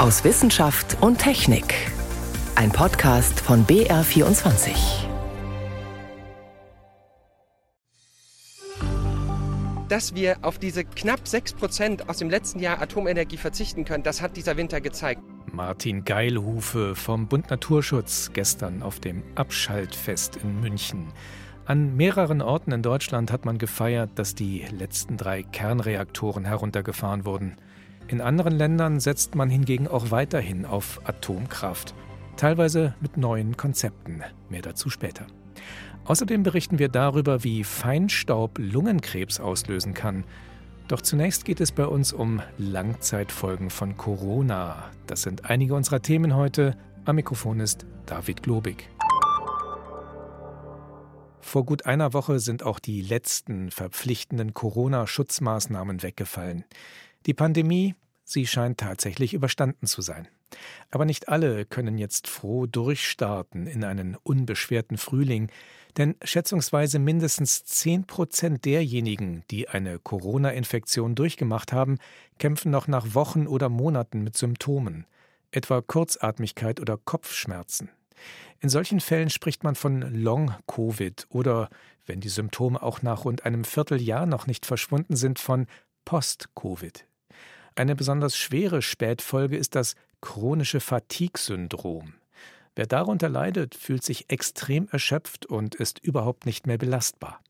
aus Wissenschaft und Technik. Ein Podcast von BR24. Dass wir auf diese knapp 6% aus dem letzten Jahr Atomenergie verzichten können, das hat dieser Winter gezeigt. Martin Geilhufe vom Bund Naturschutz gestern auf dem Abschaltfest in München. An mehreren Orten in Deutschland hat man gefeiert, dass die letzten drei Kernreaktoren heruntergefahren wurden. In anderen Ländern setzt man hingegen auch weiterhin auf Atomkraft, teilweise mit neuen Konzepten. Mehr dazu später. Außerdem berichten wir darüber, wie Feinstaub Lungenkrebs auslösen kann. Doch zunächst geht es bei uns um Langzeitfolgen von Corona. Das sind einige unserer Themen heute. Am Mikrofon ist David Globig. Vor gut einer Woche sind auch die letzten verpflichtenden Corona-Schutzmaßnahmen weggefallen. Die Pandemie, sie scheint tatsächlich überstanden zu sein. Aber nicht alle können jetzt froh durchstarten in einen unbeschwerten Frühling, denn schätzungsweise mindestens 10 Prozent derjenigen, die eine Corona-Infektion durchgemacht haben, kämpfen noch nach Wochen oder Monaten mit Symptomen, etwa Kurzatmigkeit oder Kopfschmerzen. In solchen Fällen spricht man von Long-Covid oder, wenn die Symptome auch nach rund einem Vierteljahr noch nicht verschwunden sind, von Post-Covid. Eine besonders schwere Spätfolge ist das chronische Fatigue-Syndrom. Wer darunter leidet, fühlt sich extrem erschöpft und ist überhaupt nicht mehr belastbar.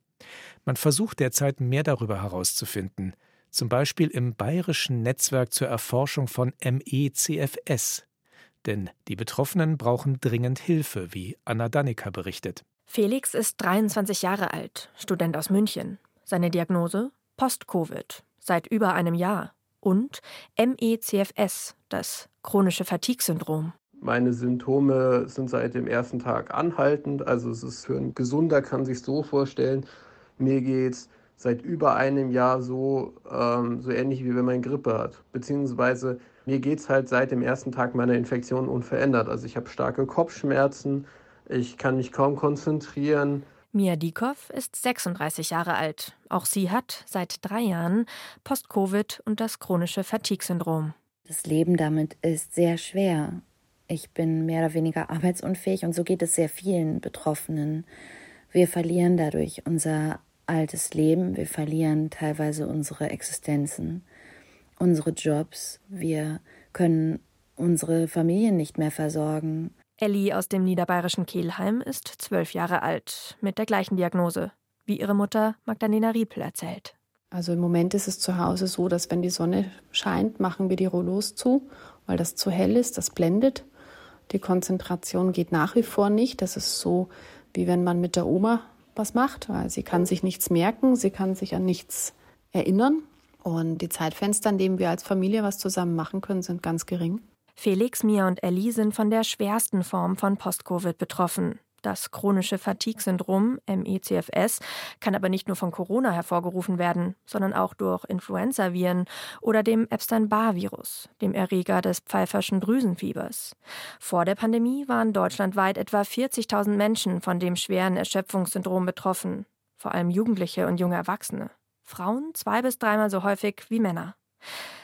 Man versucht derzeit mehr darüber herauszufinden, zum Beispiel im Bayerischen Netzwerk zur Erforschung von MECFS. Denn die Betroffenen brauchen dringend Hilfe, wie Anna Dannecker berichtet. Felix ist 23 Jahre alt, Student aus München. Seine Diagnose? Post-Covid. Seit über einem Jahr und MECFS, das chronische Fatigue-Syndrom. Meine Symptome sind seit dem ersten Tag anhaltend. Also es ist für einen Gesunder, kann sich so vorstellen, mir geht es seit über einem Jahr so, ähm, so ähnlich wie wenn man Grippe hat. Beziehungsweise mir geht es halt seit dem ersten Tag meiner Infektion unverändert. Also ich habe starke Kopfschmerzen, ich kann mich kaum konzentrieren, Mia Diekow ist 36 Jahre alt. Auch sie hat seit drei Jahren Post-Covid und das chronische Fatigue-Syndrom. Das Leben damit ist sehr schwer. Ich bin mehr oder weniger arbeitsunfähig und so geht es sehr vielen Betroffenen. Wir verlieren dadurch unser altes Leben, wir verlieren teilweise unsere Existenzen, unsere Jobs, wir können unsere Familien nicht mehr versorgen. Ellie aus dem niederbayerischen Kehlheim ist zwölf Jahre alt, mit der gleichen Diagnose, wie ihre Mutter Magdalena Riepel erzählt. Also im Moment ist es zu Hause so, dass wenn die Sonne scheint, machen wir die Rollos zu, weil das zu hell ist, das blendet. Die Konzentration geht nach wie vor nicht. Das ist so, wie wenn man mit der Oma was macht, weil sie kann sich nichts merken, sie kann sich an nichts erinnern. Und die Zeitfenster, in denen wir als Familie was zusammen machen können, sind ganz gering. Felix, Mia und Ellie sind von der schwersten Form von Post-Covid betroffen. Das chronische Fatigue-Syndrom, MECFS, kann aber nicht nur von Corona hervorgerufen werden, sondern auch durch Influenzaviren oder dem Epstein-Barr-Virus, dem Erreger des pfeiferschen Drüsenfiebers. Vor der Pandemie waren deutschlandweit etwa 40.000 Menschen von dem schweren Erschöpfungssyndrom betroffen, vor allem Jugendliche und junge Erwachsene. Frauen zwei bis dreimal so häufig wie Männer.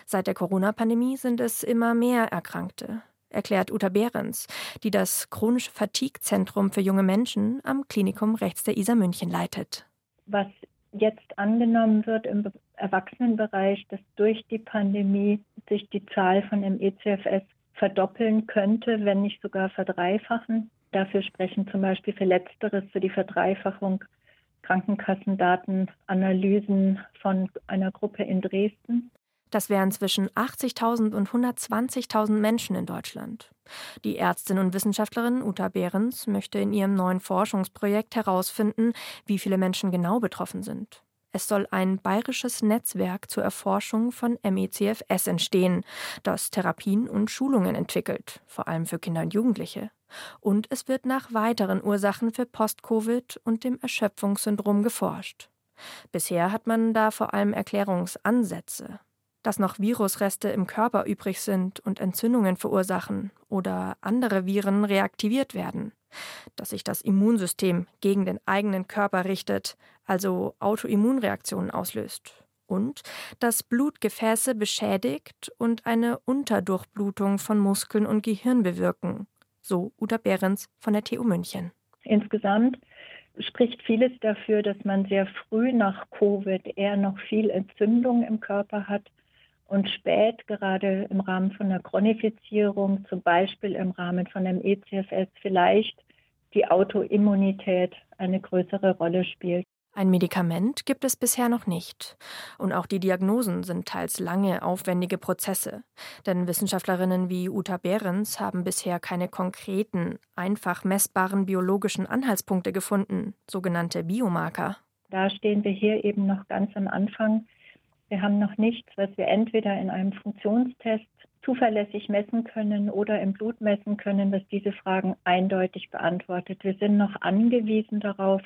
Seit der Corona-Pandemie sind es immer mehr Erkrankte, erklärt Uta Behrens, die das chronische Fatigue-Zentrum für junge Menschen am Klinikum rechts der Isar München leitet. Was jetzt angenommen wird im Erwachsenenbereich, dass durch die Pandemie sich die Zahl von MECFS verdoppeln könnte, wenn nicht sogar verdreifachen. Dafür sprechen zum Beispiel für Letzteres, für die Verdreifachung Krankenkassendatenanalysen von einer Gruppe in Dresden. Das wären zwischen 80.000 und 120.000 Menschen in Deutschland. Die Ärztin und Wissenschaftlerin Uta Behrens möchte in ihrem neuen Forschungsprojekt herausfinden, wie viele Menschen genau betroffen sind. Es soll ein bayerisches Netzwerk zur Erforschung von MECFS entstehen, das Therapien und Schulungen entwickelt, vor allem für Kinder und Jugendliche. Und es wird nach weiteren Ursachen für Post-Covid und dem Erschöpfungssyndrom geforscht. Bisher hat man da vor allem Erklärungsansätze dass noch Virusreste im Körper übrig sind und Entzündungen verursachen oder andere Viren reaktiviert werden, dass sich das Immunsystem gegen den eigenen Körper richtet, also Autoimmunreaktionen auslöst. Und dass Blutgefäße beschädigt und eine Unterdurchblutung von Muskeln und Gehirn bewirken, so Uta Behrens von der TU München. Insgesamt spricht vieles dafür, dass man sehr früh nach Covid eher noch viel Entzündung im Körper hat und spät, gerade im Rahmen von einer Chronifizierung, zum Beispiel im Rahmen von einem ECFS, vielleicht die Autoimmunität eine größere Rolle spielt. Ein Medikament gibt es bisher noch nicht. Und auch die Diagnosen sind teils lange, aufwendige Prozesse. Denn Wissenschaftlerinnen wie Uta Behrens haben bisher keine konkreten, einfach messbaren biologischen Anhaltspunkte gefunden, sogenannte Biomarker. Da stehen wir hier eben noch ganz am Anfang. Wir haben noch nichts, was wir entweder in einem Funktionstest zuverlässig messen können oder im Blut messen können, das diese Fragen eindeutig beantwortet. Wir sind noch angewiesen darauf,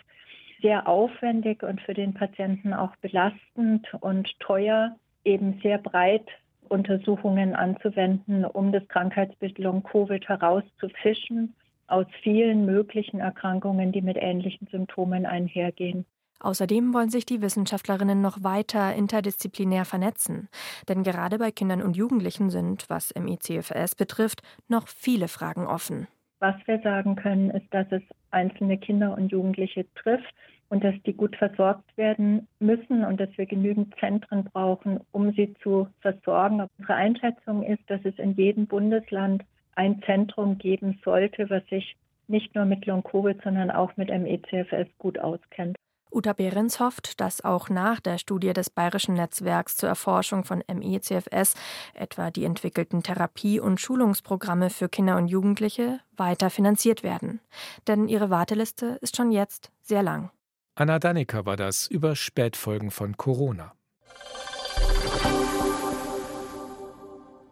sehr aufwendig und für den Patienten auch belastend und teuer, eben sehr breit Untersuchungen anzuwenden, um das Krankheitsbild Long-Covid herauszufischen aus vielen möglichen Erkrankungen, die mit ähnlichen Symptomen einhergehen. Außerdem wollen sich die Wissenschaftlerinnen noch weiter interdisziplinär vernetzen, denn gerade bei Kindern und Jugendlichen sind, was MICFS betrifft, noch viele Fragen offen. Was wir sagen können, ist, dass es einzelne Kinder und Jugendliche trifft und dass die gut versorgt werden müssen und dass wir genügend Zentren brauchen, um sie zu versorgen. Unsere Einschätzung ist, dass es in jedem Bundesland ein Zentrum geben sollte, was sich nicht nur mit Long-Covid, sondern auch mit MECFS gut auskennt. Uta Behrens hofft, dass auch nach der Studie des Bayerischen Netzwerks zur Erforschung von ME-CFS etwa die entwickelten Therapie- und Schulungsprogramme für Kinder und Jugendliche weiter finanziert werden. Denn ihre Warteliste ist schon jetzt sehr lang. Anna Dannecker war das über Spätfolgen von Corona.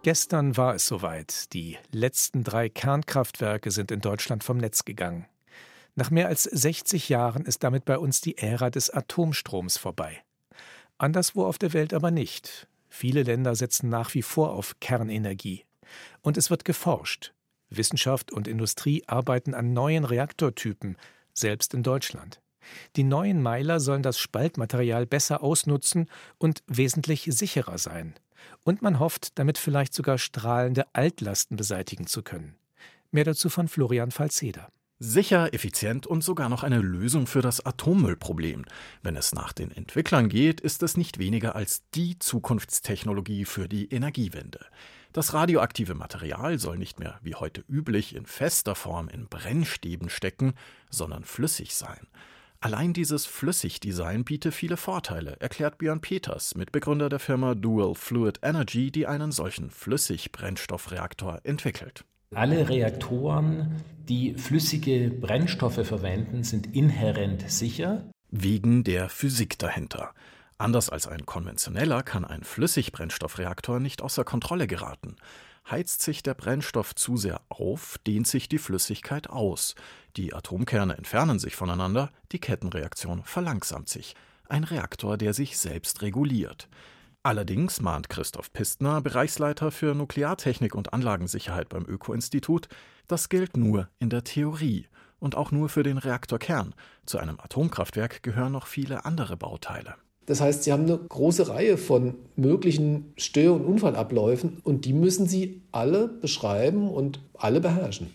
Gestern war es soweit. Die letzten drei Kernkraftwerke sind in Deutschland vom Netz gegangen. Nach mehr als 60 Jahren ist damit bei uns die Ära des Atomstroms vorbei. Anderswo auf der Welt aber nicht. Viele Länder setzen nach wie vor auf Kernenergie. Und es wird geforscht. Wissenschaft und Industrie arbeiten an neuen Reaktortypen, selbst in Deutschland. Die neuen Meiler sollen das Spaltmaterial besser ausnutzen und wesentlich sicherer sein. Und man hofft, damit vielleicht sogar strahlende Altlasten beseitigen zu können. Mehr dazu von Florian Falzeder. Sicher, effizient und sogar noch eine Lösung für das Atommüllproblem. Wenn es nach den Entwicklern geht, ist es nicht weniger als die Zukunftstechnologie für die Energiewende. Das radioaktive Material soll nicht mehr wie heute üblich in fester Form in Brennstäben stecken, sondern flüssig sein. Allein dieses Flüssigdesign biete viele Vorteile, erklärt Björn Peters, Mitbegründer der Firma Dual Fluid Energy, die einen solchen Flüssigbrennstoffreaktor entwickelt. Alle Reaktoren, die flüssige Brennstoffe verwenden, sind inhärent sicher. Wegen der Physik dahinter. Anders als ein konventioneller kann ein Flüssigbrennstoffreaktor nicht außer Kontrolle geraten. Heizt sich der Brennstoff zu sehr auf, dehnt sich die Flüssigkeit aus. Die Atomkerne entfernen sich voneinander, die Kettenreaktion verlangsamt sich. Ein Reaktor, der sich selbst reguliert. Allerdings mahnt Christoph Pistner, Bereichsleiter für Nukleartechnik und Anlagensicherheit beim Öko-Institut, das gilt nur in der Theorie und auch nur für den Reaktorkern. Zu einem Atomkraftwerk gehören noch viele andere Bauteile. Das heißt, Sie haben eine große Reihe von möglichen Stör- und Unfallabläufen und die müssen Sie alle beschreiben und alle beherrschen.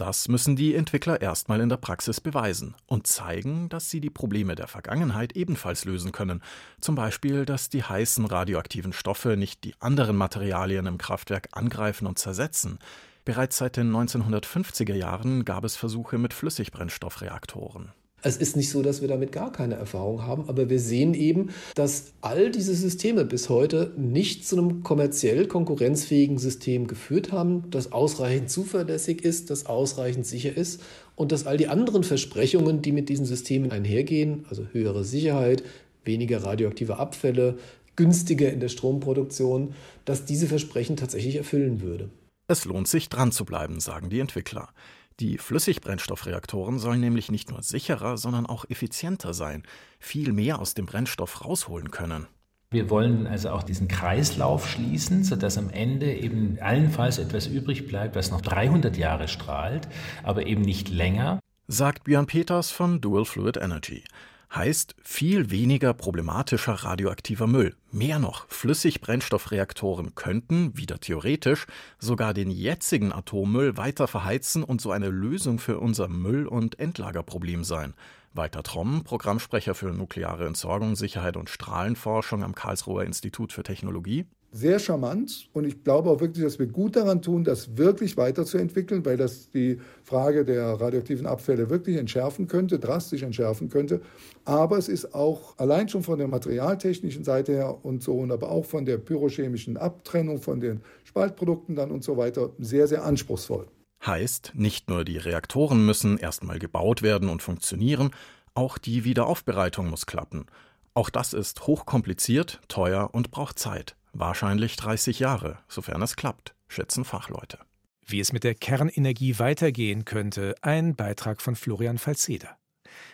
Das müssen die Entwickler erstmal in der Praxis beweisen und zeigen, dass sie die Probleme der Vergangenheit ebenfalls lösen können. Zum Beispiel, dass die heißen radioaktiven Stoffe nicht die anderen Materialien im Kraftwerk angreifen und zersetzen. Bereits seit den 1950er Jahren gab es Versuche mit Flüssigbrennstoffreaktoren. Es ist nicht so, dass wir damit gar keine Erfahrung haben, aber wir sehen eben, dass all diese Systeme bis heute nicht zu einem kommerziell konkurrenzfähigen System geführt haben, das ausreichend zuverlässig ist, das ausreichend sicher ist und dass all die anderen Versprechungen, die mit diesen Systemen einhergehen, also höhere Sicherheit, weniger radioaktive Abfälle, günstiger in der Stromproduktion, dass diese Versprechen tatsächlich erfüllen würde. Es lohnt sich dran zu bleiben, sagen die Entwickler. Die Flüssigbrennstoffreaktoren sollen nämlich nicht nur sicherer, sondern auch effizienter sein, viel mehr aus dem Brennstoff rausholen können. Wir wollen also auch diesen Kreislauf schließen, sodass am Ende eben allenfalls etwas übrig bleibt, was noch 300 Jahre strahlt, aber eben nicht länger. Sagt Björn Peters von Dual Fluid Energy. Heißt viel weniger problematischer radioaktiver Müll. Mehr noch, Flüssigbrennstoffreaktoren könnten, wieder theoretisch, sogar den jetzigen Atommüll weiter verheizen und so eine Lösung für unser Müll- und Endlagerproblem sein. Walter Tromm, Programmsprecher für nukleare Entsorgung, Sicherheit und Strahlenforschung am Karlsruher Institut für Technologie sehr charmant und ich glaube auch wirklich, dass wir gut daran tun, das wirklich weiterzuentwickeln, weil das die Frage der radioaktiven Abfälle wirklich entschärfen könnte, drastisch entschärfen könnte. Aber es ist auch allein schon von der materialtechnischen Seite her und so und aber auch von der pyrochemischen Abtrennung von den Spaltprodukten dann und so weiter sehr, sehr anspruchsvoll. Heißt, nicht nur die Reaktoren müssen erstmal gebaut werden und funktionieren, auch die Wiederaufbereitung muss klappen. Auch das ist hochkompliziert, teuer und braucht Zeit. Wahrscheinlich 30 Jahre, sofern es klappt, schätzen Fachleute. Wie es mit der Kernenergie weitergehen könnte, ein Beitrag von Florian Falzeder.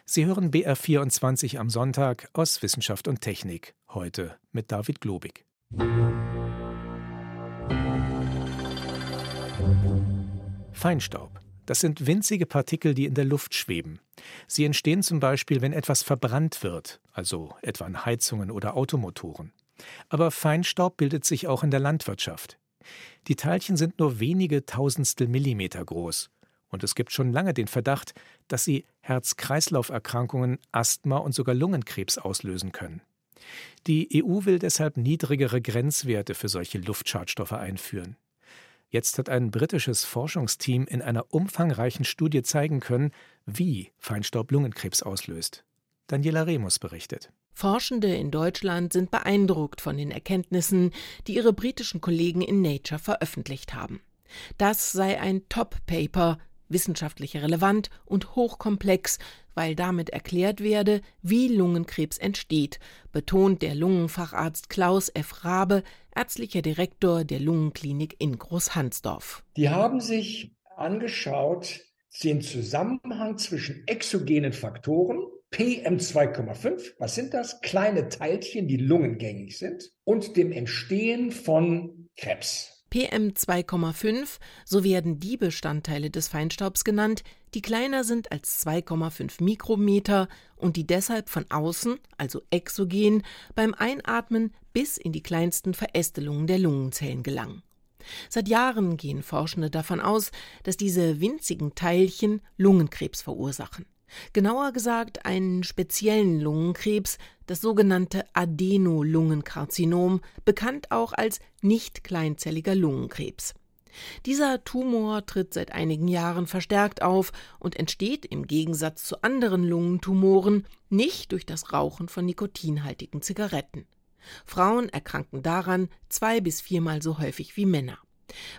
Sie hören BR24 am Sonntag aus Wissenschaft und Technik, heute mit David Globig. Feinstaub. Das sind winzige Partikel, die in der Luft schweben. Sie entstehen zum Beispiel, wenn etwas verbrannt wird, also etwa an Heizungen oder Automotoren. Aber Feinstaub bildet sich auch in der Landwirtschaft. Die Teilchen sind nur wenige Tausendstel Millimeter groß. Und es gibt schon lange den Verdacht, dass sie Herz-Kreislauf-Erkrankungen, Asthma und sogar Lungenkrebs auslösen können. Die EU will deshalb niedrigere Grenzwerte für solche Luftschadstoffe einführen. Jetzt hat ein britisches Forschungsteam in einer umfangreichen Studie zeigen können, wie Feinstaub Lungenkrebs auslöst. Daniela Remus berichtet. Forschende in Deutschland sind beeindruckt von den Erkenntnissen, die ihre britischen Kollegen in Nature veröffentlicht haben. Das sei ein Top-Paper, wissenschaftlich relevant und hochkomplex, weil damit erklärt werde, wie Lungenkrebs entsteht, betont der Lungenfacharzt Klaus F. Rabe, ärztlicher Direktor der Lungenklinik in Großhansdorf. Die haben sich angeschaut den Zusammenhang zwischen exogenen Faktoren, PM2,5, was sind das? Kleine Teilchen, die lungengängig sind, und dem Entstehen von Krebs. PM2,5, so werden die Bestandteile des Feinstaubs genannt, die kleiner sind als 2,5 Mikrometer und die deshalb von außen, also exogen, beim Einatmen bis in die kleinsten Verästelungen der Lungenzellen gelangen. Seit Jahren gehen Forschende davon aus, dass diese winzigen Teilchen Lungenkrebs verursachen. Genauer gesagt einen speziellen Lungenkrebs, das sogenannte Adenolungenkarzinom, bekannt auch als nicht kleinzelliger Lungenkrebs. Dieser Tumor tritt seit einigen Jahren verstärkt auf und entsteht im Gegensatz zu anderen Lungentumoren nicht durch das Rauchen von nikotinhaltigen Zigaretten. Frauen erkranken daran zwei bis viermal so häufig wie Männer.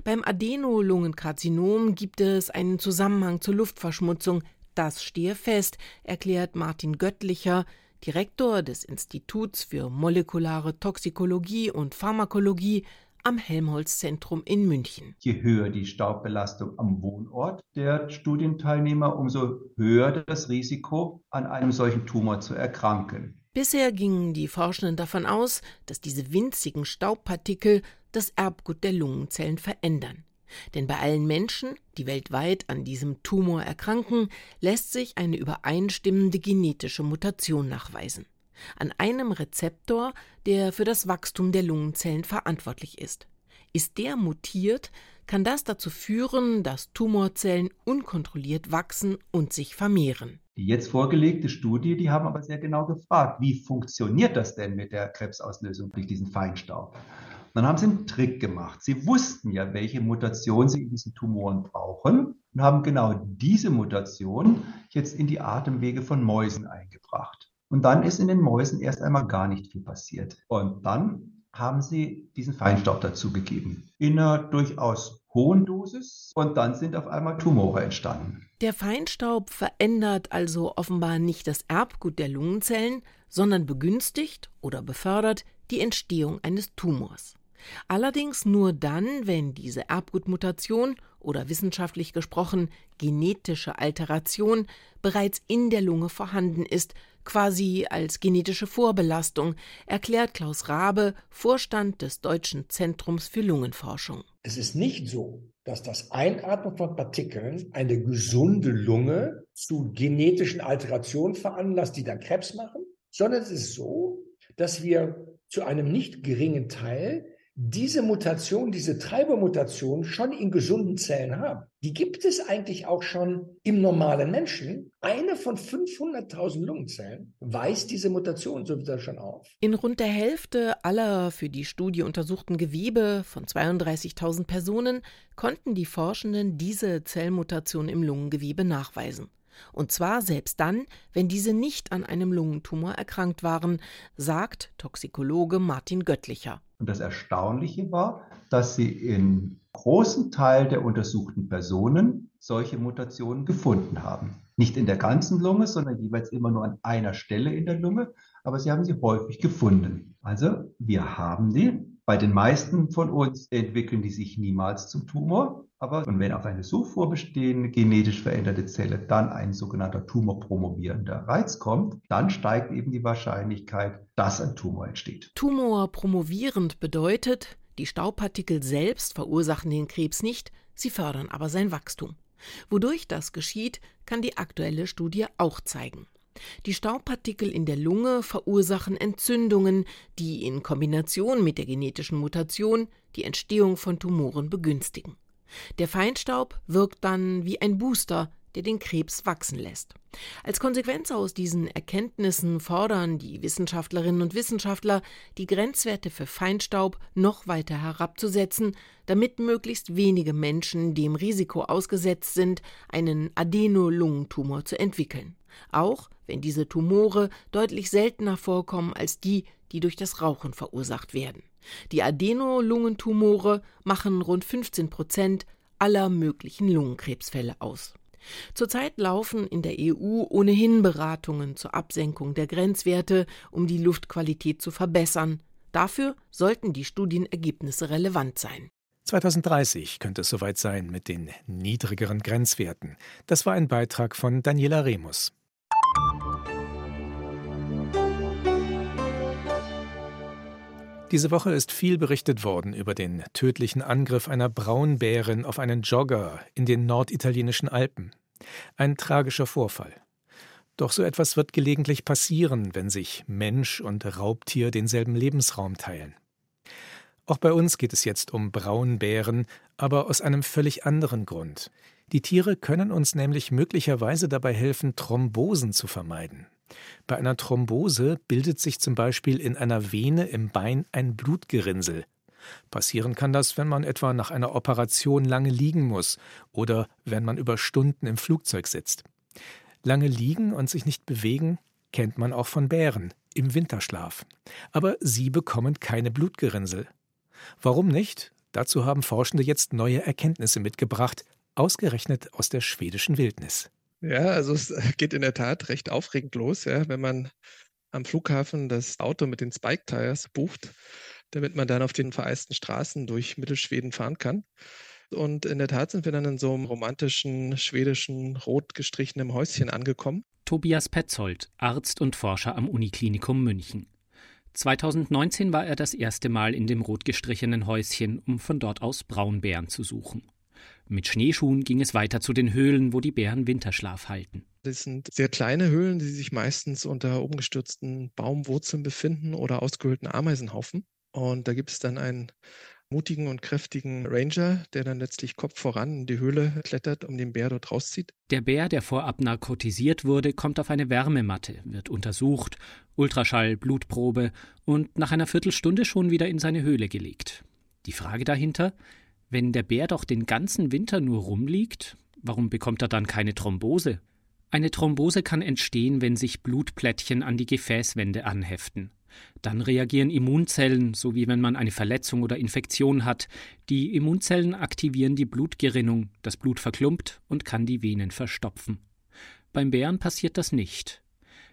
Beim Adenolungenkarzinom gibt es einen Zusammenhang zur Luftverschmutzung, das stehe fest, erklärt Martin Göttlicher, Direktor des Instituts für molekulare Toxikologie und Pharmakologie am Helmholtz-Zentrum in München. Je höher die Staubbelastung am Wohnort der Studienteilnehmer, umso höher das Risiko, an einem solchen Tumor zu erkranken. Bisher gingen die Forschenden davon aus, dass diese winzigen Staubpartikel das Erbgut der Lungenzellen verändern. Denn bei allen Menschen, die weltweit an diesem Tumor erkranken, lässt sich eine übereinstimmende genetische Mutation nachweisen. An einem Rezeptor, der für das Wachstum der Lungenzellen verantwortlich ist. Ist der mutiert, kann das dazu führen, dass Tumorzellen unkontrolliert wachsen und sich vermehren. Die jetzt vorgelegte Studie, die haben aber sehr genau gefragt, wie funktioniert das denn mit der Krebsauslösung durch diesen Feinstaub? Dann haben sie einen Trick gemacht. Sie wussten ja, welche Mutation sie in diesen Tumoren brauchen und haben genau diese Mutation jetzt in die Atemwege von Mäusen eingebracht. Und dann ist in den Mäusen erst einmal gar nicht viel passiert. Und dann haben sie diesen Feinstaub dazugegeben. In einer durchaus hohen Dosis. Und dann sind auf einmal Tumore entstanden. Der Feinstaub verändert also offenbar nicht das Erbgut der Lungenzellen, sondern begünstigt oder befördert die Entstehung eines Tumors. Allerdings nur dann, wenn diese Erbgutmutation oder wissenschaftlich gesprochen genetische Alteration bereits in der Lunge vorhanden ist, quasi als genetische Vorbelastung, erklärt Klaus Rabe, Vorstand des Deutschen Zentrums für Lungenforschung. Es ist nicht so, dass das Einatmen von Partikeln eine gesunde Lunge zu genetischen Alterationen veranlasst, die dann Krebs machen, sondern es ist so, dass wir zu einem nicht geringen Teil diese Mutation, diese Treibermutation schon in gesunden Zellen haben. Die gibt es eigentlich auch schon im normalen Menschen. Eine von 500.000 Lungenzellen weist diese Mutation sowieso schon auf. In rund der Hälfte aller für die Studie untersuchten Gewebe von 32.000 Personen konnten die Forschenden diese Zellmutation im Lungengewebe nachweisen. Und zwar selbst dann, wenn diese nicht an einem Lungentumor erkrankt waren, sagt Toxikologe Martin Göttlicher. Und das Erstaunliche war, dass sie in großen Teil der untersuchten Personen solche Mutationen gefunden haben. Nicht in der ganzen Lunge, sondern jeweils immer nur an einer Stelle in der Lunge, aber sie haben sie häufig gefunden. Also wir haben die. Bei den meisten von uns entwickeln die sich niemals zum Tumor. Aber und wenn auf eine so vorbestehende genetisch veränderte Zelle dann ein sogenannter tumorpromovierender Reiz kommt, dann steigt eben die Wahrscheinlichkeit, dass ein Tumor entsteht. Tumorpromovierend bedeutet, die Staubpartikel selbst verursachen den Krebs nicht, sie fördern aber sein Wachstum. Wodurch das geschieht, kann die aktuelle Studie auch zeigen. Die Staubpartikel in der Lunge verursachen Entzündungen, die in Kombination mit der genetischen Mutation die Entstehung von Tumoren begünstigen. Der Feinstaub wirkt dann wie ein Booster, der den Krebs wachsen lässt. Als Konsequenz aus diesen Erkenntnissen fordern die Wissenschaftlerinnen und Wissenschaftler, die Grenzwerte für Feinstaub noch weiter herabzusetzen, damit möglichst wenige Menschen dem Risiko ausgesetzt sind, einen Adenolungentumor zu entwickeln. Auch wenn diese Tumore deutlich seltener vorkommen als die, die durch das Rauchen verursacht werden. Die Adenolungentumore machen rund 15 Prozent aller möglichen Lungenkrebsfälle aus. Zurzeit laufen in der EU ohnehin Beratungen zur Absenkung der Grenzwerte, um die Luftqualität zu verbessern. Dafür sollten die Studienergebnisse relevant sein. 2030 könnte es soweit sein mit den niedrigeren Grenzwerten. Das war ein Beitrag von Daniela Remus. Diese Woche ist viel berichtet worden über den tödlichen Angriff einer Braunbärin auf einen Jogger in den norditalienischen Alpen. Ein tragischer Vorfall. Doch so etwas wird gelegentlich passieren, wenn sich Mensch und Raubtier denselben Lebensraum teilen. Auch bei uns geht es jetzt um Braunbären, aber aus einem völlig anderen Grund. Die Tiere können uns nämlich möglicherweise dabei helfen, Thrombosen zu vermeiden. Bei einer Thrombose bildet sich zum Beispiel in einer Vene im Bein ein Blutgerinnsel. Passieren kann das, wenn man etwa nach einer Operation lange liegen muss oder wenn man über Stunden im Flugzeug sitzt. Lange liegen und sich nicht bewegen kennt man auch von Bären im Winterschlaf. Aber sie bekommen keine Blutgerinnsel. Warum nicht? Dazu haben Forschende jetzt neue Erkenntnisse mitgebracht, ausgerechnet aus der schwedischen Wildnis. Ja, also es geht in der Tat recht aufregend los, ja, wenn man am Flughafen das Auto mit den Spike Tires bucht, damit man dann auf den vereisten Straßen durch Mittelschweden fahren kann. Und in der Tat sind wir dann in so einem romantischen, schwedischen, rot gestrichenen Häuschen angekommen. Tobias Petzold, Arzt und Forscher am Uniklinikum München. 2019 war er das erste Mal in dem rot gestrichenen Häuschen, um von dort aus Braunbären zu suchen. Mit Schneeschuhen ging es weiter zu den Höhlen, wo die Bären Winterschlaf halten. Das sind sehr kleine Höhlen, die sich meistens unter umgestürzten Baumwurzeln befinden oder ausgehöhlten Ameisenhaufen. Und da gibt es dann einen mutigen und kräftigen Ranger, der dann letztlich Kopf voran in die Höhle klettert, um den Bär dort rauszieht. Der Bär, der vorab narkotisiert wurde, kommt auf eine Wärmematte, wird untersucht, Ultraschall, Blutprobe und nach einer Viertelstunde schon wieder in seine Höhle gelegt. Die Frage dahinter, wenn der Bär doch den ganzen Winter nur rumliegt, warum bekommt er dann keine Thrombose? Eine Thrombose kann entstehen, wenn sich Blutplättchen an die Gefäßwände anheften. Dann reagieren Immunzellen, so wie wenn man eine Verletzung oder Infektion hat. Die Immunzellen aktivieren die Blutgerinnung, das Blut verklumpt und kann die Venen verstopfen. Beim Bären passiert das nicht.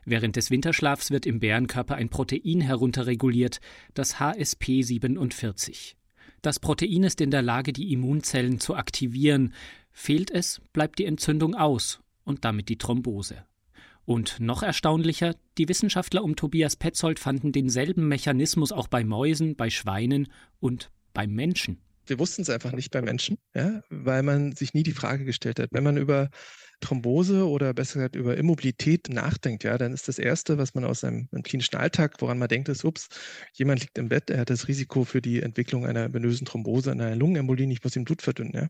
Während des Winterschlafs wird im Bärenkörper ein Protein herunterreguliert, das HSP 47. Das Protein ist in der Lage, die Immunzellen zu aktivieren. Fehlt es, bleibt die Entzündung aus und damit die Thrombose. Und noch erstaunlicher, die Wissenschaftler um Tobias Petzold fanden denselben Mechanismus auch bei Mäusen, bei Schweinen und beim Menschen. Wir wussten es einfach nicht bei Menschen, ja, weil man sich nie die Frage gestellt hat. Wenn man über Thrombose oder besser gesagt über Immobilität nachdenkt, ja, dann ist das Erste, was man aus seinem klinischen Alltag, woran man denkt, ist, ups, jemand liegt im Bett, er hat das Risiko für die Entwicklung einer venösen Thrombose, einer Lungenembolie, ich muss ihm Blut verdünnen. Ja.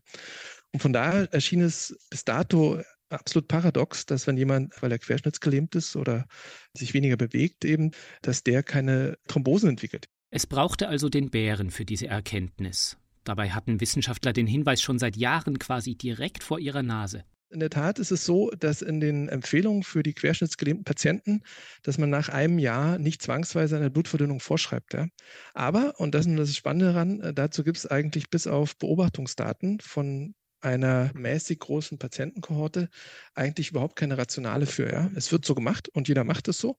Und von daher erschien es bis dato absolut paradox, dass wenn jemand, weil er querschnittsgelähmt ist oder sich weniger bewegt, eben, dass der keine Thrombosen entwickelt. Es brauchte also den Bären für diese Erkenntnis. Dabei hatten Wissenschaftler den Hinweis schon seit Jahren quasi direkt vor ihrer Nase. In der Tat ist es so, dass in den Empfehlungen für die querschnittsgelähmten Patienten, dass man nach einem Jahr nicht zwangsweise eine Blutverdünnung vorschreibt. Ja. Aber, und das ist das Spannende daran, äh, dazu gibt es eigentlich bis auf Beobachtungsdaten von einer mäßig großen Patientenkohorte eigentlich überhaupt keine Rationale für. Ja? Es wird so gemacht und jeder macht es so,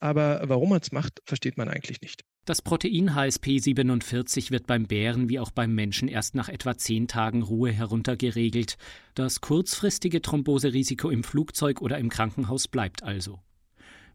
aber warum man es macht, versteht man eigentlich nicht. Das Protein HSP47 wird beim Bären wie auch beim Menschen erst nach etwa zehn Tagen Ruhe heruntergeregelt. Das kurzfristige Thromboserisiko im Flugzeug oder im Krankenhaus bleibt also.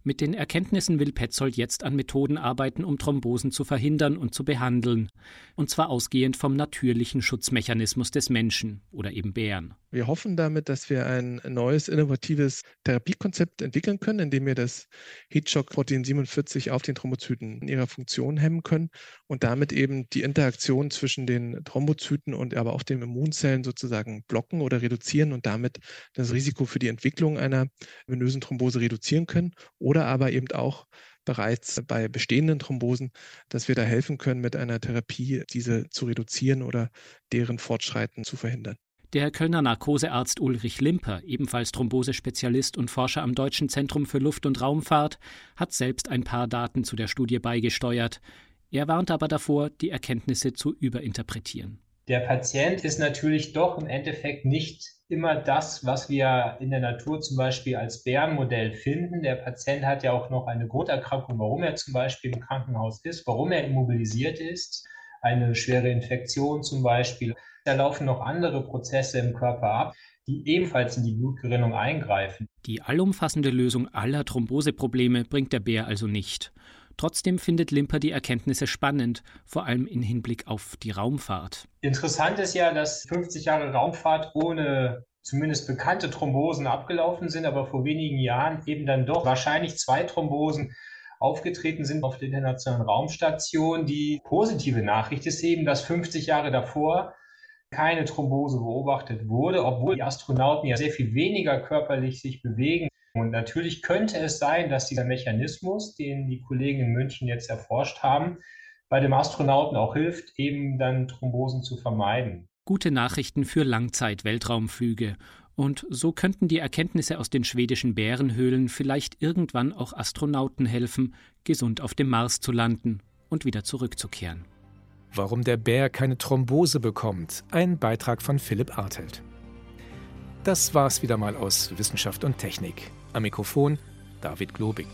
Mit den Erkenntnissen will Petzold jetzt an Methoden arbeiten, um Thrombosen zu verhindern und zu behandeln. Und zwar ausgehend vom natürlichen Schutzmechanismus des Menschen oder eben Bären. Wir hoffen damit, dass wir ein neues, innovatives Therapiekonzept entwickeln können, indem wir das Heatshock-Protein 47 auf den Thrombozyten in ihrer Funktion hemmen können und damit eben die Interaktion zwischen den Thrombozyten und aber auch den Immunzellen sozusagen blocken oder reduzieren und damit das Risiko für die Entwicklung einer venösen Thrombose reduzieren können oder aber eben auch bereits bei bestehenden Thrombosen, dass wir da helfen können, mit einer Therapie diese zu reduzieren oder deren Fortschreiten zu verhindern. Der Kölner Narkosearzt Ulrich Limper, ebenfalls Thrombosespezialist und Forscher am Deutschen Zentrum für Luft- und Raumfahrt, hat selbst ein paar Daten zu der Studie beigesteuert. Er warnt aber davor, die Erkenntnisse zu überinterpretieren. Der Patient ist natürlich doch im Endeffekt nicht immer das, was wir in der Natur zum Beispiel als Bärenmodell finden. Der Patient hat ja auch noch eine Grunderkrankung, warum er zum Beispiel im Krankenhaus ist, warum er immobilisiert ist, eine schwere Infektion zum Beispiel. Da laufen noch andere Prozesse im Körper ab, die ebenfalls in die Blutgerinnung eingreifen. Die allumfassende Lösung aller Thromboseprobleme bringt der Bär also nicht. Trotzdem findet Limper die Erkenntnisse spannend, vor allem in Hinblick auf die Raumfahrt. Interessant ist ja, dass 50 Jahre Raumfahrt ohne zumindest bekannte Thrombosen abgelaufen sind, aber vor wenigen Jahren eben dann doch wahrscheinlich zwei Thrombosen aufgetreten sind auf der Internationalen Raumstation. Die positive Nachricht ist eben, dass 50 Jahre davor keine Thrombose beobachtet wurde, obwohl die Astronauten ja sehr viel weniger körperlich sich bewegen. Und natürlich könnte es sein, dass dieser Mechanismus, den die Kollegen in München jetzt erforscht haben, bei dem Astronauten auch hilft, eben dann Thrombosen zu vermeiden. Gute Nachrichten für Langzeit-Weltraumflüge. Und so könnten die Erkenntnisse aus den schwedischen Bärenhöhlen vielleicht irgendwann auch Astronauten helfen, gesund auf dem Mars zu landen und wieder zurückzukehren. Warum der Bär keine Thrombose bekommt. Ein Beitrag von Philipp Artelt. Das war's wieder mal aus Wissenschaft und Technik. Am Mikrofon David Globig.